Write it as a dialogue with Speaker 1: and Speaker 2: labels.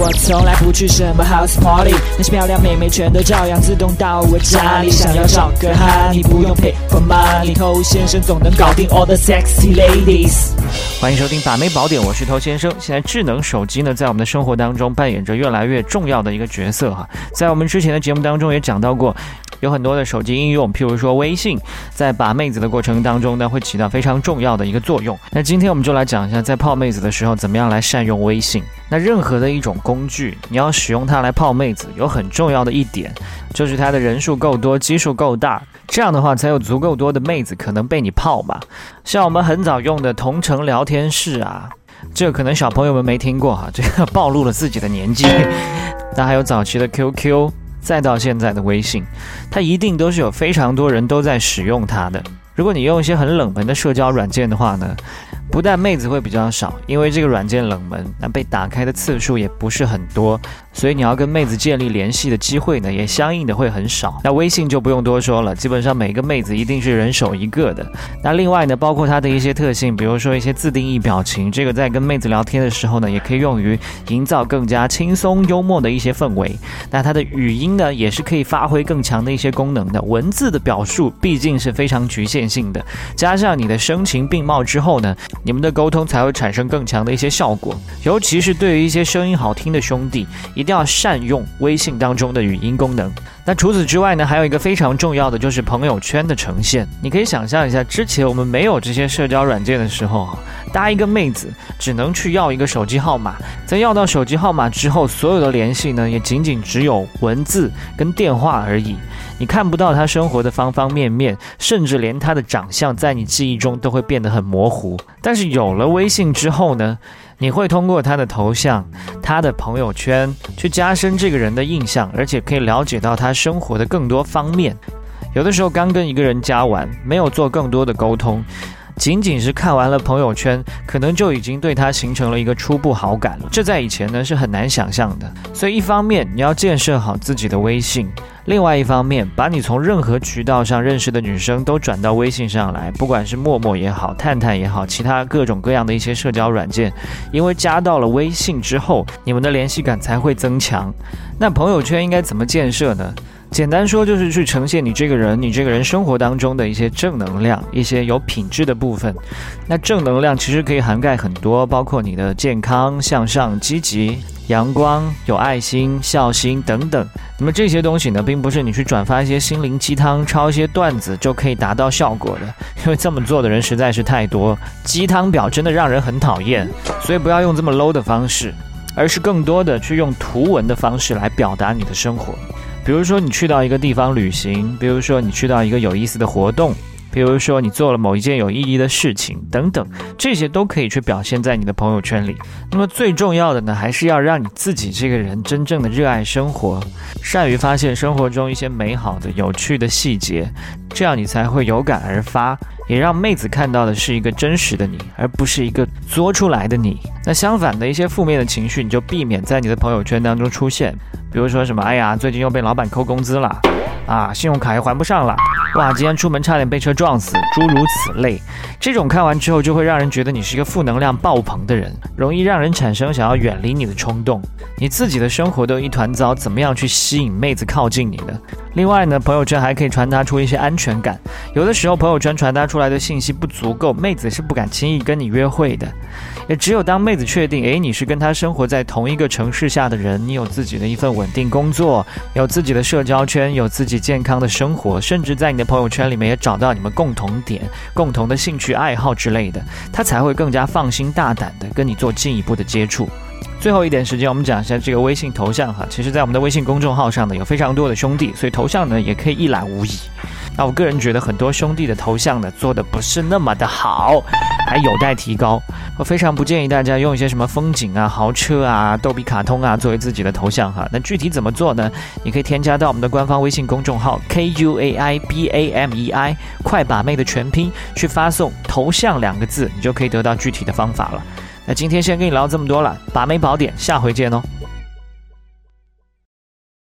Speaker 1: 我从来不去什么 house party，那些漂亮妹妹全都照样自动到我家里。想要找个哈，你不用 pay for money，偷先生总能搞定 all the sexy ladies。
Speaker 2: 欢迎收听把妹宝典，我是头先生。现在智能手机呢，在我们的生活当中扮演着越来越重要的一个角色哈。在我们之前的节目当中也讲到过。有很多的手机应用，譬如说微信，在把妹子的过程当中呢，会起到非常重要的一个作用。那今天我们就来讲一下，在泡妹子的时候，怎么样来善用微信。那任何的一种工具，你要使用它来泡妹子，有很重要的一点，就是它的人数够多，基数够大，这样的话才有足够多的妹子可能被你泡嘛。像我们很早用的同城聊天室啊，这可能小朋友们没听过哈，这个暴露了自己的年纪。那还有早期的 QQ。再到现在的微信，它一定都是有非常多人都在使用它的。如果你用一些很冷门的社交软件的话呢？不但妹子会比较少，因为这个软件冷门，那被打开的次数也不是很多，所以你要跟妹子建立联系的机会呢，也相应的会很少。那微信就不用多说了，基本上每个妹子一定是人手一个的。那另外呢，包括它的一些特性，比如说一些自定义表情，这个在跟妹子聊天的时候呢，也可以用于营造更加轻松幽默的一些氛围。那它的语音呢，也是可以发挥更强的一些功能的。文字的表述毕竟是非常局限性的，加上你的声情并茂之后呢。你们的沟通才会产生更强的一些效果，尤其是对于一些声音好听的兄弟，一定要善用微信当中的语音功能。那除此之外呢，还有一个非常重要的就是朋友圈的呈现。你可以想象一下，之前我们没有这些社交软件的时候，搭一个妹子只能去要一个手机号码，在要到手机号码之后，所有的联系呢，也仅仅只有文字跟电话而已。你看不到他生活的方方面面，甚至连他的长相在你记忆中都会变得很模糊。但是有了微信之后呢，你会通过他的头像、他的朋友圈去加深这个人的印象，而且可以了解到他生活的更多方面。有的时候刚跟一个人加完，没有做更多的沟通。仅仅是看完了朋友圈，可能就已经对他形成了一个初步好感了。这在以前呢是很难想象的。所以一方面你要建设好自己的微信，另外一方面把你从任何渠道上认识的女生都转到微信上来，不管是陌陌也好，探探也好，其他各种各样的一些社交软件，因为加到了微信之后，你们的联系感才会增强。那朋友圈应该怎么建设呢？简单说就是去呈现你这个人，你这个人生活当中的一些正能量，一些有品质的部分。那正能量其实可以涵盖很多，包括你的健康、向上、积极、阳光、有爱心、孝心等等。那么这些东西呢，并不是你去转发一些心灵鸡汤、抄一些段子就可以达到效果的，因为这么做的人实在是太多，鸡汤表真的让人很讨厌。所以不要用这么 low 的方式，而是更多的去用图文的方式来表达你的生活。比如说你去到一个地方旅行，比如说你去到一个有意思的活动，比如说你做了某一件有意义的事情等等，这些都可以去表现在你的朋友圈里。那么最重要的呢，还是要让你自己这个人真正的热爱生活，善于发现生活中一些美好的、有趣的细节，这样你才会有感而发。也让妹子看到的是一个真实的你，而不是一个作出来的你。那相反的一些负面的情绪，你就避免在你的朋友圈当中出现。比如说什么，哎呀，最近又被老板扣工资了，啊，信用卡又还不上了，哇，今天出门差点被车撞死，诸如此类。这种看完之后，就会让人觉得你是一个负能量爆棚的人，容易让人产生想要远离你的冲动。你自己的生活都一团糟，怎么样去吸引妹子靠近你呢？另外呢，朋友圈还可以传达出一些安全感。有的时候，朋友圈传达出来的信息不足够，妹子是不敢轻易跟你约会的。也只有当妹子确定，诶，你是跟她生活在同一个城市下的人，你有自己的一份稳定工作，有自己的社交圈，有自己健康的生活，甚至在你的朋友圈里面也找到你们共同点、共同的兴趣爱好之类的，她才会更加放心大胆的跟你做进一步的接触。最后一点时间，我们讲一下这个微信头像哈。其实，在我们的微信公众号上呢，有非常多的兄弟，所以头像呢也可以一览无遗。那我个人觉得，很多兄弟的头像呢做的不是那么的好，还有待提高。我非常不建议大家用一些什么风景啊、豪车啊、逗比卡通啊作为自己的头像哈。那具体怎么做呢？你可以添加到我们的官方微信公众号 K U A I B A M E I 快把妹的全拼，去发送头像两个字，你就可以得到具体的方法了。那今天先跟你聊这么多了，把妹宝典，下回见哦。